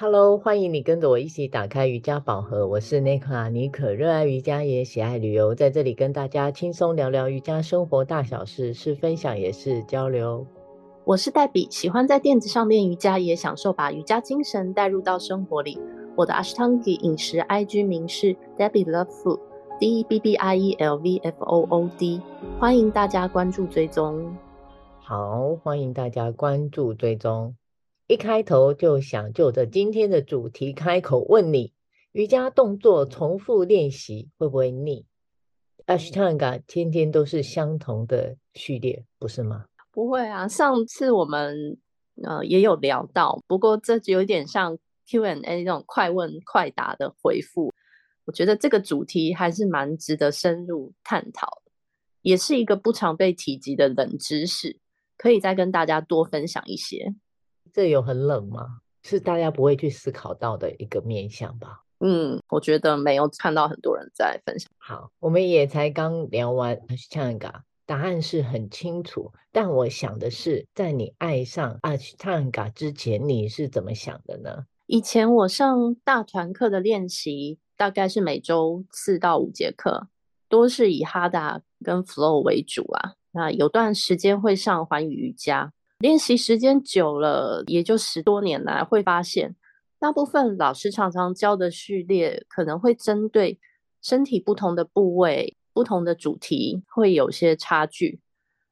Hello，欢迎你跟着我一起打开瑜伽宝盒。我是 n i k a 尼可，热爱瑜伽也喜爱旅游，在这里跟大家轻松聊聊瑜伽生活大小事，是分享也是交流。我是黛比，喜欢在垫子上练瑜伽，也享受把瑜伽精神带入到生活里。我的 Ashtanga 饮食 IG 名是 Debbie Love Food，D E B B I E L V F O O D，欢迎大家关注追踪。好，欢迎大家关注追踪。一开头就想就着今天的主题开口问你：瑜伽动作重复练习会不会腻？Ashtanga 天天都是相同的序列，不是吗？不会啊，上次我们呃也有聊到，不过这就有点像 Q&A 那种快问快答的回复。我觉得这个主题还是蛮值得深入探讨，也是一个不常被提及的冷知识，可以再跟大家多分享一些。这有很冷吗？是大家不会去思考到的一个面向吧？嗯，我觉得没有看到很多人在分享。好，我们也才刚聊完 Ashtanga，答案是很清楚。但我想的是，在你爱上 Ashtanga 之前，你是怎么想的呢？以前我上大团课的练习，大概是每周四到五节课，多是以 Hatha 跟 Flow 为主啊。那有段时间会上环宇瑜伽。练习时间久了，也就十多年来，会发现大部分老师常常教的序列可能会针对身体不同的部位、不同的主题会有些差距，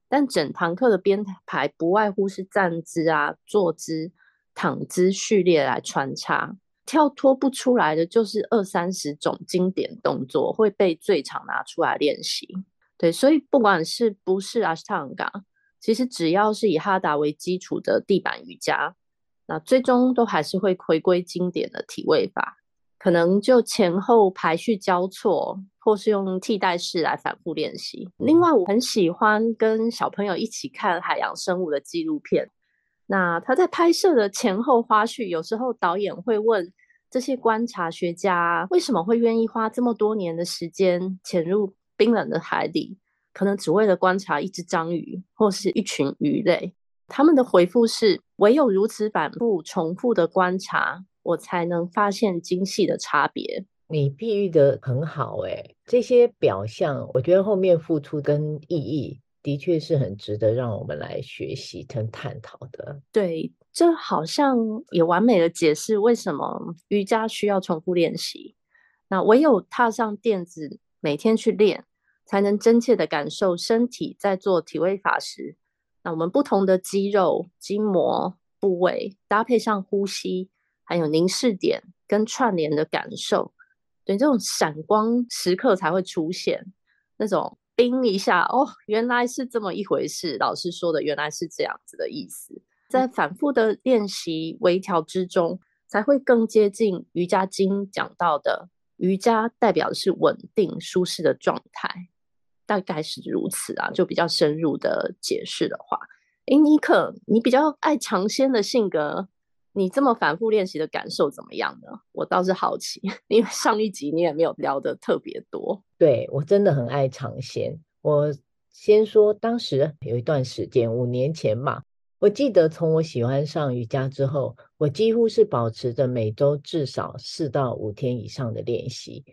但整堂课的编排不外乎是站姿啊、坐姿、躺姿序列来穿插，跳脱不出来的就是二三十种经典动作会被最常拿出来练习。对，所以不管是不是 Ashtanga。其实只要是以哈达为基础的地板瑜伽，那最终都还是会回归经典的体位法，可能就前后排序交错，或是用替代式来反复练习。另外，我很喜欢跟小朋友一起看海洋生物的纪录片。那他在拍摄的前后花絮，有时候导演会问这些观察学家为什么会愿意花这么多年的时间潜入冰冷的海底。可能只为了观察一只章鱼或是一群鱼类，他们的回复是：唯有如此反复重复的观察，我才能发现精细的差别。你比喻的很好，哎，这些表象，我觉得后面付出跟意义，的确是很值得让我们来学习跟探讨的。对，这好像也完美的解释为什么瑜伽需要重复练习。那唯有踏上垫子，每天去练。才能真切的感受身体在做体位法时，那我们不同的肌肉、筋膜部位搭配上呼吸，还有凝视点跟串联的感受，对，这种闪光时刻才会出现，那种冰一下哦，原来是这么一回事。老师说的原来是这样子的意思，在反复的练习微调之中，才会更接近瑜伽经讲到的瑜伽代表的是稳定舒适的状态。大概是如此啊，就比较深入的解释的话，诶，尼可，你比较爱尝鲜的性格，你这么反复练习的感受怎么样呢？我倒是好奇，因为上一集你也没有聊得特别多。对，我真的很爱尝鲜。我先说，当时有一段时间，五年前嘛，我记得从我喜欢上瑜伽之后，我几乎是保持着每周至少四到五天以上的练习。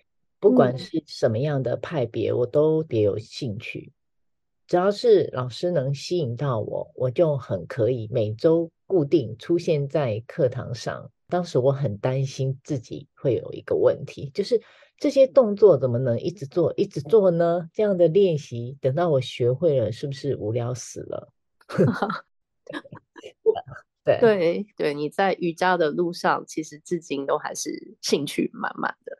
不管是什么样的派别，嗯，我都别有兴趣。只要是老师能吸引到我，我就很可以每周固定出现在课堂上。当时我很担心自己会有一个问题，就是这些动作怎么能一直做一直做呢？这样的练习等到我学会了，是不是无聊死了？对对对，你在瑜伽的路上，其实至今都还是兴趣满满的。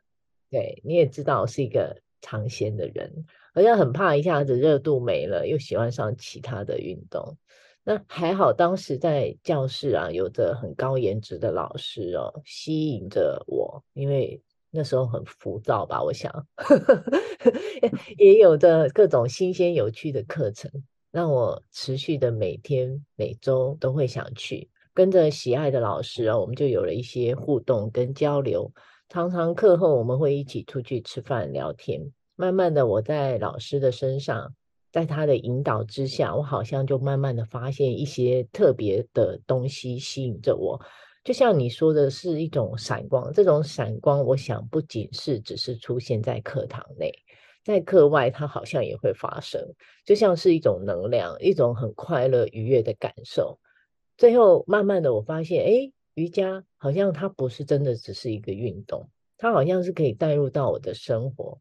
对，你也知道我是一个尝鲜的人，好像很怕一下子热度没了，又喜欢上其他的运动。那还好，当时在教室啊，有着很高颜值的老师哦，吸引着我，因为那时候很浮躁吧，我想，也有着各种新鲜有趣的课程，让我持续的每天每周都会想去，跟着喜爱的老师啊，我们就有了一些互动跟交流。常常课后我们会一起出去吃饭聊天，慢慢的我在老师的身上，在他的引导之下，我好像就慢慢的发现一些特别的东西吸引着我，就像你说的是一种闪光，这种闪光，我想不仅是只是出现在课堂内，在课外它好像也会发生，就像是一种能量，一种很快乐愉悦的感受。最后慢慢的我发现，哎，瑜伽好像它不是真的只是一个运动，它好像是可以带入到我的生活。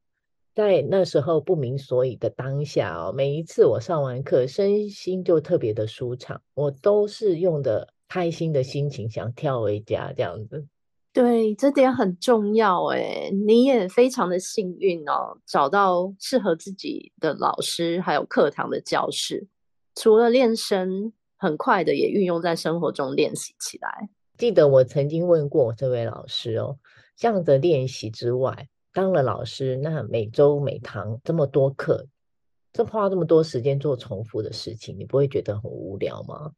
在那时候不明所以的当下哦，每一次我上完课，身心就特别的舒畅，我都是用的。开心的心情想跳回家这样子，对，这点很重要哎。你也非常的幸运哦，找到适合自己的老师，还有课堂的教室。除了练声，很快的也运用在生活中练习起来。记得我曾经问过这位老师哦，这样的练习之外，当了老师，那每周每堂这么多课，这花这么多时间做重复的事情，你不会觉得很无聊吗？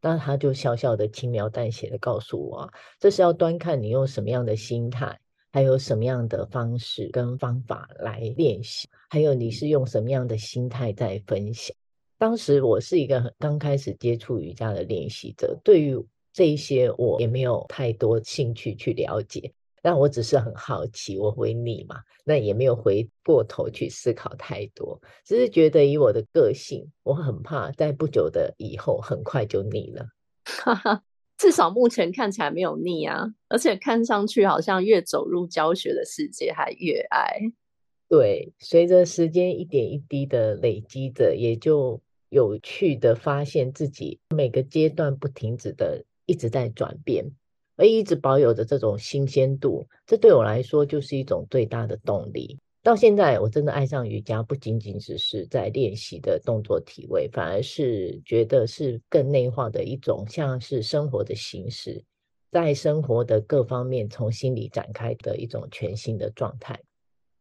那他就笑笑的、轻描淡写的告诉我，这是要端看你用什么样的心态，还有什么样的方式跟方法来练习，还有你是用什么样的心态在分享。当时我是一个刚开始接触瑜伽的练习者，对于这一些我也没有太多兴趣去了解。但我只是很好奇，我会腻嘛？那也没有回过头去思考太多，只是觉得以我的个性，我很怕在不久的以后很快就腻了。哈哈，至少目前看起来没有腻啊，而且看上去好像越走入教学的世界还越爱。对，随着时间一点一滴的累积着，也就有趣的发现自己每个阶段不停止的一直在转变。而一直保有着这种新鲜度，这对我来说就是一种最大的动力。到现在，我真的爱上瑜伽，不仅仅只是在练习的动作体位，反而是觉得是更内化的一种，像是生活的形式，在生活的各方面从心里展开的一种全新的状态。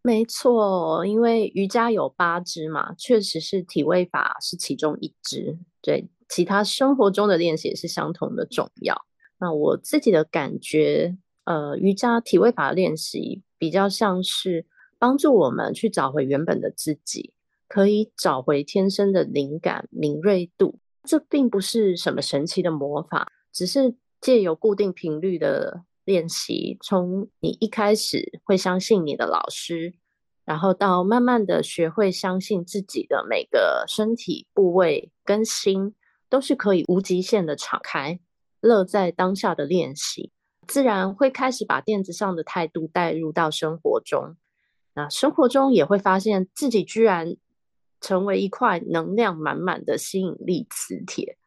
没错，因为瑜伽有八支嘛，确实是体位法是其中一支，对，其他生活中的练习也是相同的重要。那我自己的感觉，呃，瑜伽体位法的练习比较像是帮助我们去找回原本的自己，可以找回天生的灵感敏锐度。这并不是什么神奇的魔法，只是借由固定频率的练习，从你一开始会相信你的老师，然后到慢慢的学会相信自己的每个身体部位跟心，都是可以无极限的敞开。乐在当下的练习，自然会开始把垫子上的态度带入到生活中。那生活中也会发现自己居然成为一块能量满满的吸引力磁铁，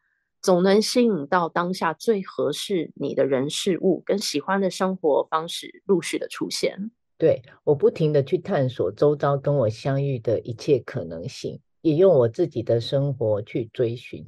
总能吸引到当下最合适你的人事物跟喜欢的生活方式陆续的出现。对，我不停的去探索周遭跟我相遇的一切可能性，也用我自己的生活去追寻。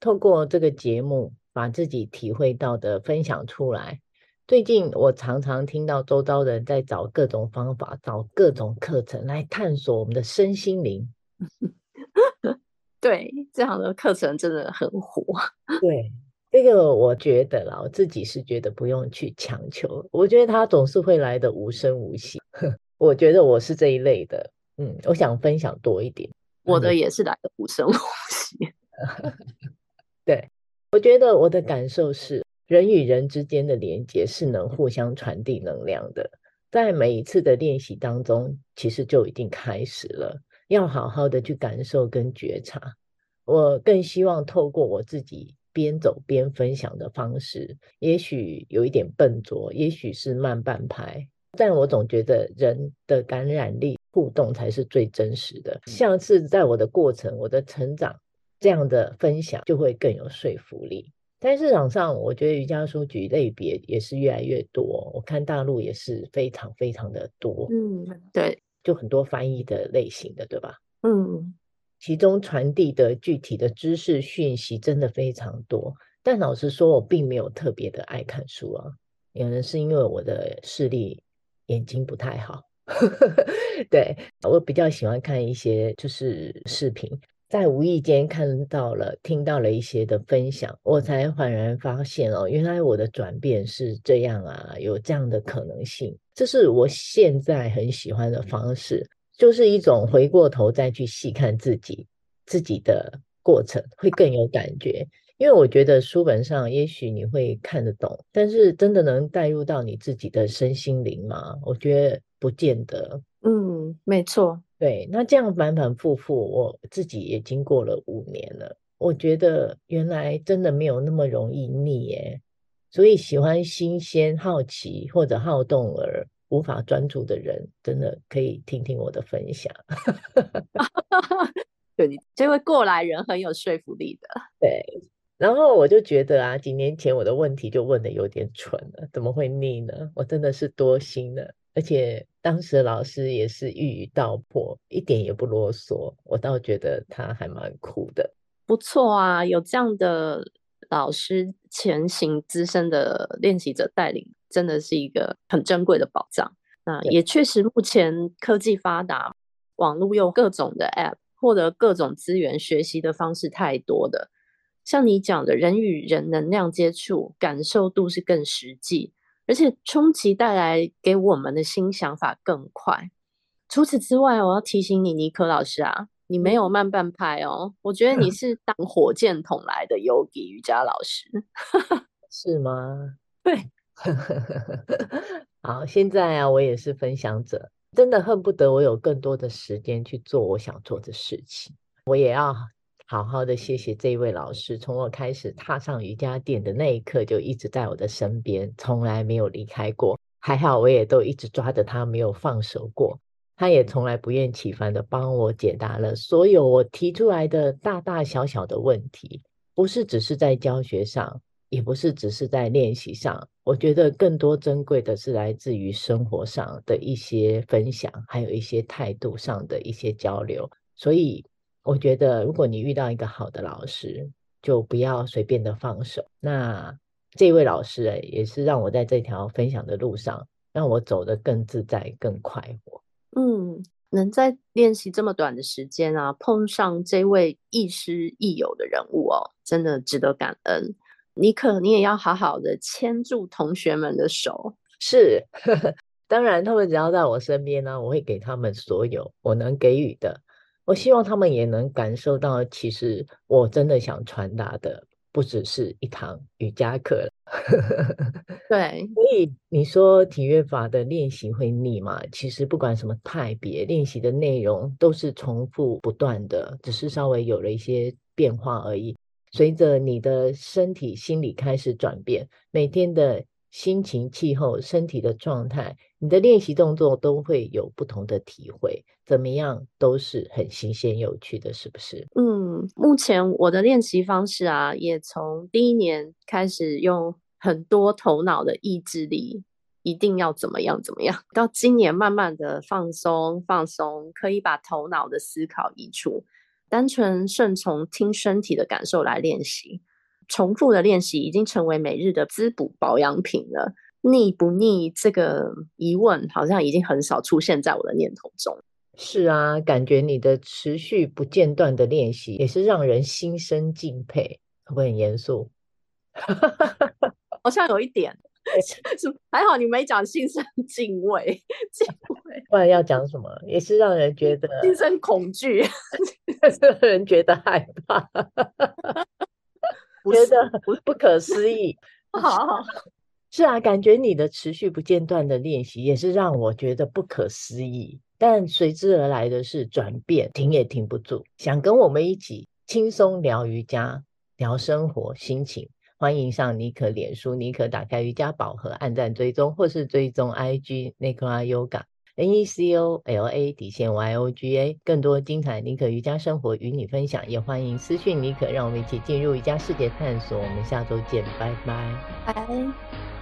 透过这个节目。把自己体会到的分享出来。最近我常常听到周遭人在找各种方法，找各种课程来探索我们的身心灵。对，这样的课程真的很火。对，这个我觉得啦，我自己是觉得不用去强求。我觉得它总是会来的无声无息。我觉得我是这一类的。嗯，我想分享多一点。我的也是来的无声无息。我觉得我的感受是，人与人之间的连接是能互相传递能量的。在每一次的练习当中，其实就已经开始了，要好好的去感受跟觉察。我更希望透过我自己边走边分享的方式，也许有一点笨拙，也许是慢半拍，但我总觉得人的感染力互动才是最真实的。像是在我的过程，我的成长。这样的分享就会更有说服力。但市场上，我觉得瑜伽书籍类别也是越来越多。我看大陆也是非常非常的多。嗯，对，就很多翻译的类型的，对吧？嗯，其中传递的具体的知识讯息真的非常多。但老实说，我并没有特别的爱看书啊，可能是因为我的视力眼睛不太好。对，我比较喜欢看一些就是视频。在无意间看到了、听到了一些的分享，我才恍然发现哦，原来我的转变是这样啊，有这样的可能性。这是我现在很喜欢的方式，就是一种回过头再去细看自己自己的过程，会更有感觉。因为我觉得书本上也许你会看得懂，但是真的能带入到你自己的身心灵吗？我觉得不见得。嗯，没错。对，那这样反反复复，我自己也经过了五年了。我觉得原来真的没有那么容易腻耶。所以喜欢新鲜、好奇或者好动而无法专注的人，真的可以听听我的分享。对，你这位过来人很有说服力的。对，然后我就觉得啊，几年前我的问题就问的有点蠢了，怎么会腻呢？我真的是多心了，而且当时老师也是一语道破，一点也不啰嗦，我倒觉得他还蛮酷的。不错啊，有这样的。老师前行资深的练习者带领，真的是一个很珍贵的宝藏。那也确实，目前科技发达，网络用各种的 App 获得各种资源学习的方式太多的。像你讲的，人与人能量接触，感受度是更实际，而且冲击带来给我们的新想法更快。除此之外，我要提醒你，尼克老师啊。你没有慢半拍哦，我觉得你 是当火箭筒来的 Yogi 瑜伽老师，是吗？对，好，现在啊，我也是分享者，真的恨不得我有更多的时间去做我想做的事情。我也要好好的谢谢这一位老师，从我开始踏上瑜伽垫的那一刻，就一直在我的身边，从来没有离开过。还好，我也都一直抓着他，没有放手过。他也从来不厌其烦的帮我解答了所有我提出来的大大小小的问题，不是只是在教学上，也不是只是在练习上。我觉得更多珍贵的是来自于生活上的一些分享，还有一些态度上的一些交流。所以，我觉得如果你遇到一个好的老师，就不要随便的放手。那这位老师诶，也是让我在这条分享的路上，让我走得更自在、更快活。嗯，能在练习这么短的时间啊，碰上这位亦师亦友的人物哦，真的值得感恩。尼可，你也要好好的牵住同学们的手。是，呵呵，当然，他们只要在我身边呢，我会给他们所有我能给予的。我希望他们也能感受到，其实我真的想传达的。不只是一堂瑜伽课了，对。所以你说体育法的练习会腻吗？其实不管什么派别，练习的内容都是重复不断的，只是稍微有了一些变化而已。随着你的身体、心理开始转变，每天的。心情、气候、身体的状态，你的练习动作都会有不同的体会，怎么样都是很新鲜有趣的，是不是？嗯，目前我的练习方式啊，也从第一年开始用很多头脑的意志力，一定要怎么样怎么样，到今年慢慢的放松放松，可以把头脑的思考移除，单纯顺从听身体的感受来练习。重复的练习已经成为每日的滋补保养品了。腻不腻这个疑问，好像已经很少出现在我的念头中。是啊，感觉你的持续不间断的练习，也是让人心生敬佩。会不会很严肃？好像有一点。还好你没讲心生敬畏，敬畏。不然要讲什么？也是让人觉得心生恐惧 让人觉得害怕。觉得不可思议，好，是啊，感觉你的持续不间断的练习也是让我觉得不可思议，但随之而来的是转变，停也停不住。想跟我们一起轻松聊瑜伽、聊生活、心情，欢迎上尼可脸书，尼可打开瑜伽宝盒，按赞追踪，或是追踪 IG Nicola Yoga。N E C O L A 底线 Y O G A，更多精彩妮可瑜伽生活与你分享，也欢迎私讯妮可，让我们一起进入瑜伽世界探索。我们下周见，拜拜，拜。